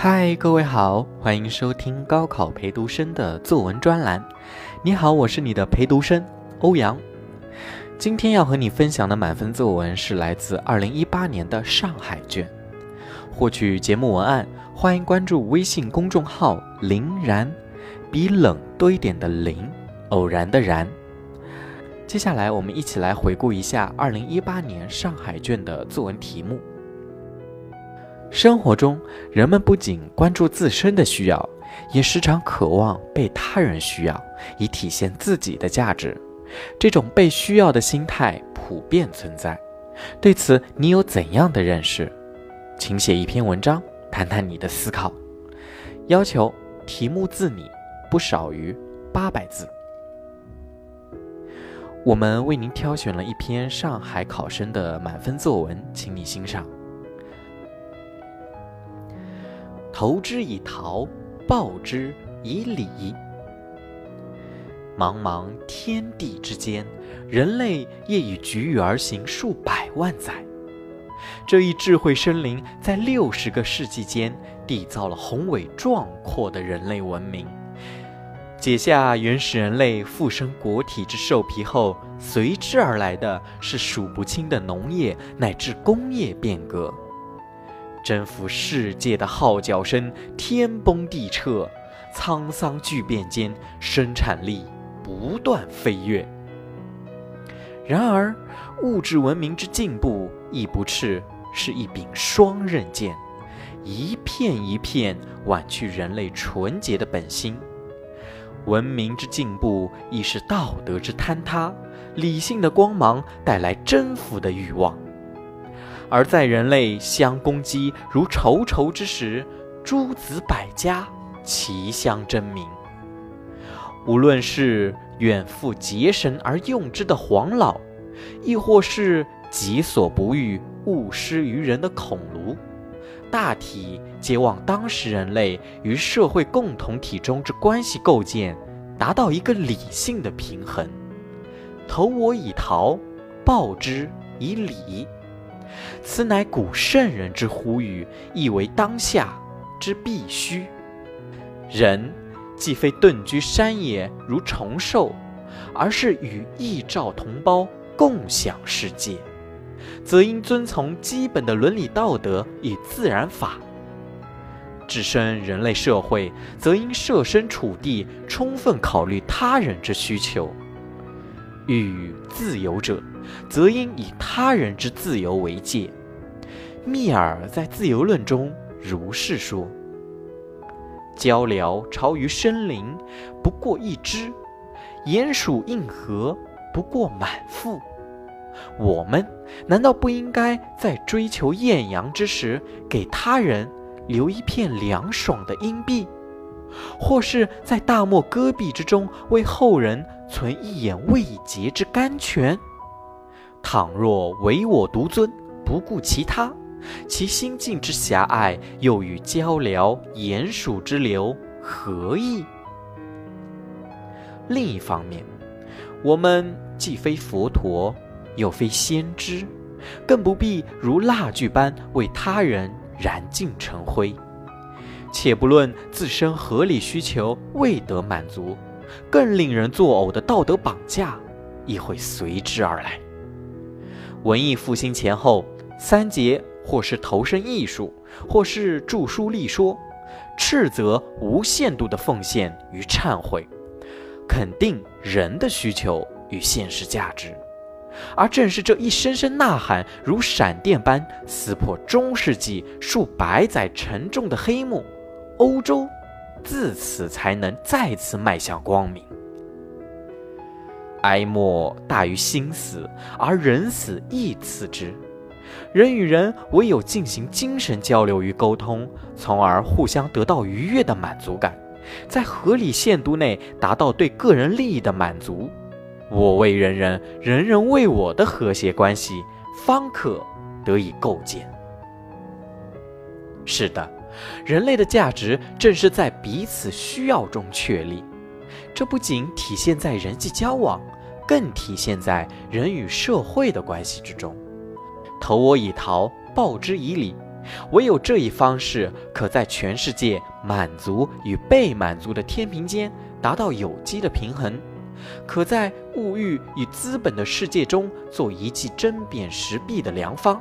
嗨，各位好，欢迎收听高考陪读生的作文专栏。你好，我是你的陪读生欧阳。今天要和你分享的满分作文是来自二零一八年的上海卷。获取节目文案，欢迎关注微信公众号“林然”，比冷多一点的林，偶然的然。接下来，我们一起来回顾一下二零一八年上海卷的作文题目。生活中，人们不仅关注自身的需要，也时常渴望被他人需要，以体现自己的价值。这种被需要的心态普遍存在。对此，你有怎样的认识？请写一篇文章，谈谈你的思考。要求题目自拟不少于八百字。我们为您挑选了一篇上海考生的满分作文，请你欣赏。投之以桃，报之以李。茫茫天地之间，人类业已举羽而行数百万载。这一智慧生灵，在六十个世纪间，缔造了宏伟壮阔的人类文明。解下原始人类附身国体之兽皮后，随之而来的是数不清的农业乃至工业变革。征服世界的号角声，天崩地彻，沧桑巨变间，生产力不断飞跃。然而，物质文明之进步亦不啻是一柄双刃剑，一片一片剜去人类纯洁的本心。文明之进步亦是道德之坍塌，理性的光芒带来征服的欲望。而在人类相攻击如仇仇之时，诸子百家齐相争鸣。无论是远赴结绳而用之的黄老，亦或是己所不欲，勿施于人的孔儒，大体皆望当时人类与社会共同体中之关系构建，达到一个理性的平衡。投我以桃，报之以李。此乃古圣人之呼吁，亦为当下之必须。人既非遁居山野如虫兽，而是与异兆同胞共享世界，则应遵从基本的伦理道德与自然法。置身人类社会，则应设身处地，充分考虑他人之需求。欲自由者，则应以他人之自由为戒。密尔在《自由论》中如是说：“鹪鹩巢于深林，不过一枝；鼹鼠应河，不过满腹。”我们难道不应该在追求艳阳之时，给他人留一片凉爽的阴蔽？或是在大漠戈壁之中，为后人存一眼未竭之甘泉。倘若唯我独尊，不顾其他，其心境之狭隘，又与鹪鹩、鼹鼠之流何异？另一方面，我们既非佛陀，又非先知，更不必如蜡炬般为他人燃尽成灰。且不论自身合理需求未得满足，更令人作呕的道德绑架亦会随之而来。文艺复兴前后，三杰或是投身艺术，或是著书立说，斥责无限度的奉献与忏悔，肯定人的需求与现实价值。而正是这一声声呐喊，如闪电般撕破中世纪数百载沉重的黑幕。欧洲自此才能再次迈向光明。哀莫大于心死，而人死亦次之。人与人唯有进行精神交流与沟通，从而互相得到愉悦的满足感，在合理限度内达到对个人利益的满足，我为人人，人人为我的和谐关系方可得以构建。是的。人类的价值正是在彼此需要中确立，这不仅体现在人际交往，更体现在人与社会的关系之中。投我以桃，报之以李，唯有这一方式，可在全世界满足与被满足的天平间达到有机的平衡，可在物欲与资本的世界中做一记针砭时弊的良方。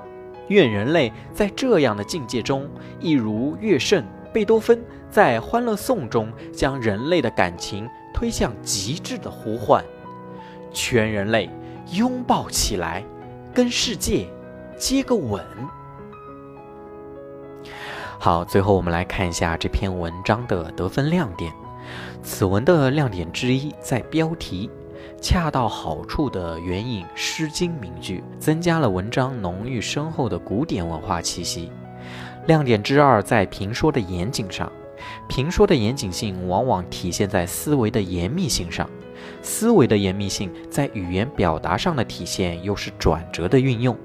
愿人类在这样的境界中，一如乐圣贝多芬在《欢乐颂》中将人类的感情推向极致的呼唤：全人类拥抱起来，跟世界接个吻。好，最后我们来看一下这篇文章的得分亮点。此文的亮点之一在标题，恰到好处的援引《诗经》名句，增加了文章浓郁深厚的古典文化气息。亮点之二在评说的严谨上，评说的严谨性往往体现在思维的严密性上，思维的严密性在语言表达上的体现又是转折的运用。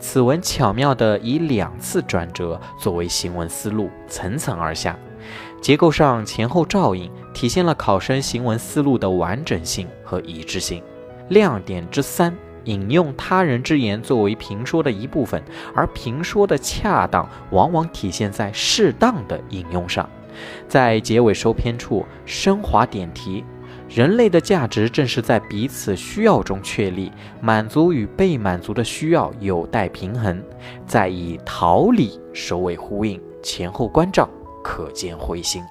此文巧妙地以两次转折作为行文思路，层层而下，结构上前后照应，体现了考生行文思路的完整性和一致性。亮点之三，引用他人之言作为评说的一部分，而评说的恰当往往体现在适当的引用上，在结尾收篇处升华点题。人类的价值正是在彼此需要中确立，满足与被满足的需要有待平衡，再以桃李首尾呼应，前后关照，可见灰心。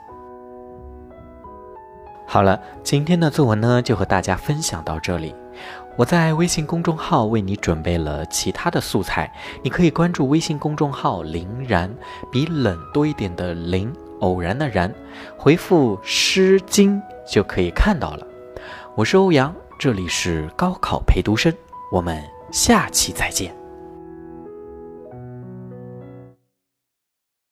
好了，今天的作文呢，就和大家分享到这里。我在微信公众号为你准备了其他的素材，你可以关注微信公众号“林然”，比冷多一点的“林”，偶然的“然”，回复《诗经》。就可以看到了。我是欧阳，这里是高考陪读生，我们下期再见。